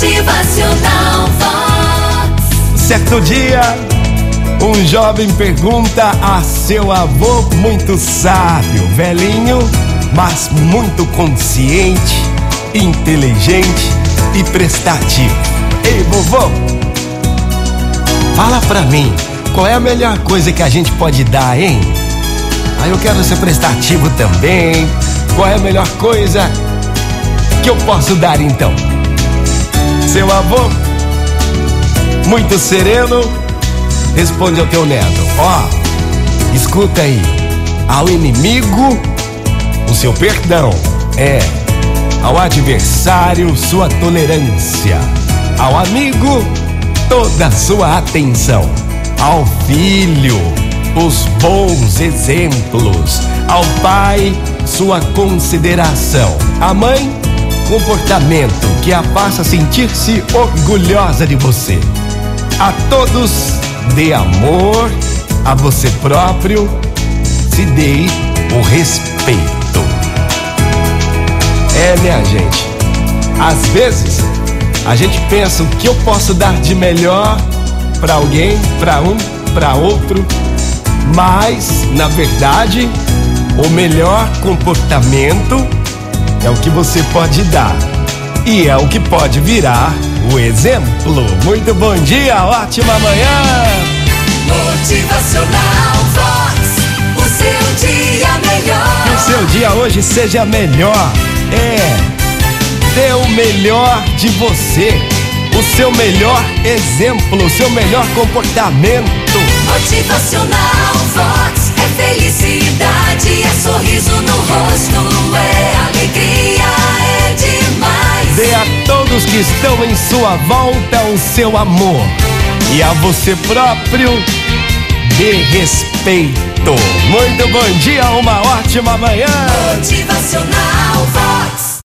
Motivacional Vox. Certo dia, um jovem pergunta a seu avô, muito sábio, velhinho, mas muito consciente, inteligente e prestativo. Ei, vovô, fala pra mim, qual é a melhor coisa que a gente pode dar, hein? Ah, eu quero ser prestativo também. Qual é a melhor coisa que eu posso dar então? Seu avô, muito sereno, responde ao teu neto: Ó, oh, escuta aí, ao inimigo, o seu perdão. É, ao adversário, sua tolerância. Ao amigo, toda a sua atenção. Ao filho, os bons exemplos. Ao pai, sua consideração. A mãe, comportamento que a faça sentir-se orgulhosa de você. A todos, dê amor, a você próprio, se dê o respeito. É, minha gente, às vezes a gente pensa o que eu posso dar de melhor para alguém, para um, para outro, mas na verdade o melhor comportamento que você pode dar e é o que pode virar o exemplo. Muito bom dia, ótima manhã. Motivacional Vox, o seu dia melhor. Que o seu dia hoje seja melhor. É, dê o melhor de você, o seu melhor exemplo, o seu melhor comportamento. Motivacional Vox que estão em sua volta o seu amor e a você próprio dê respeito. Muito bom dia, uma ótima manhã. Motivacional.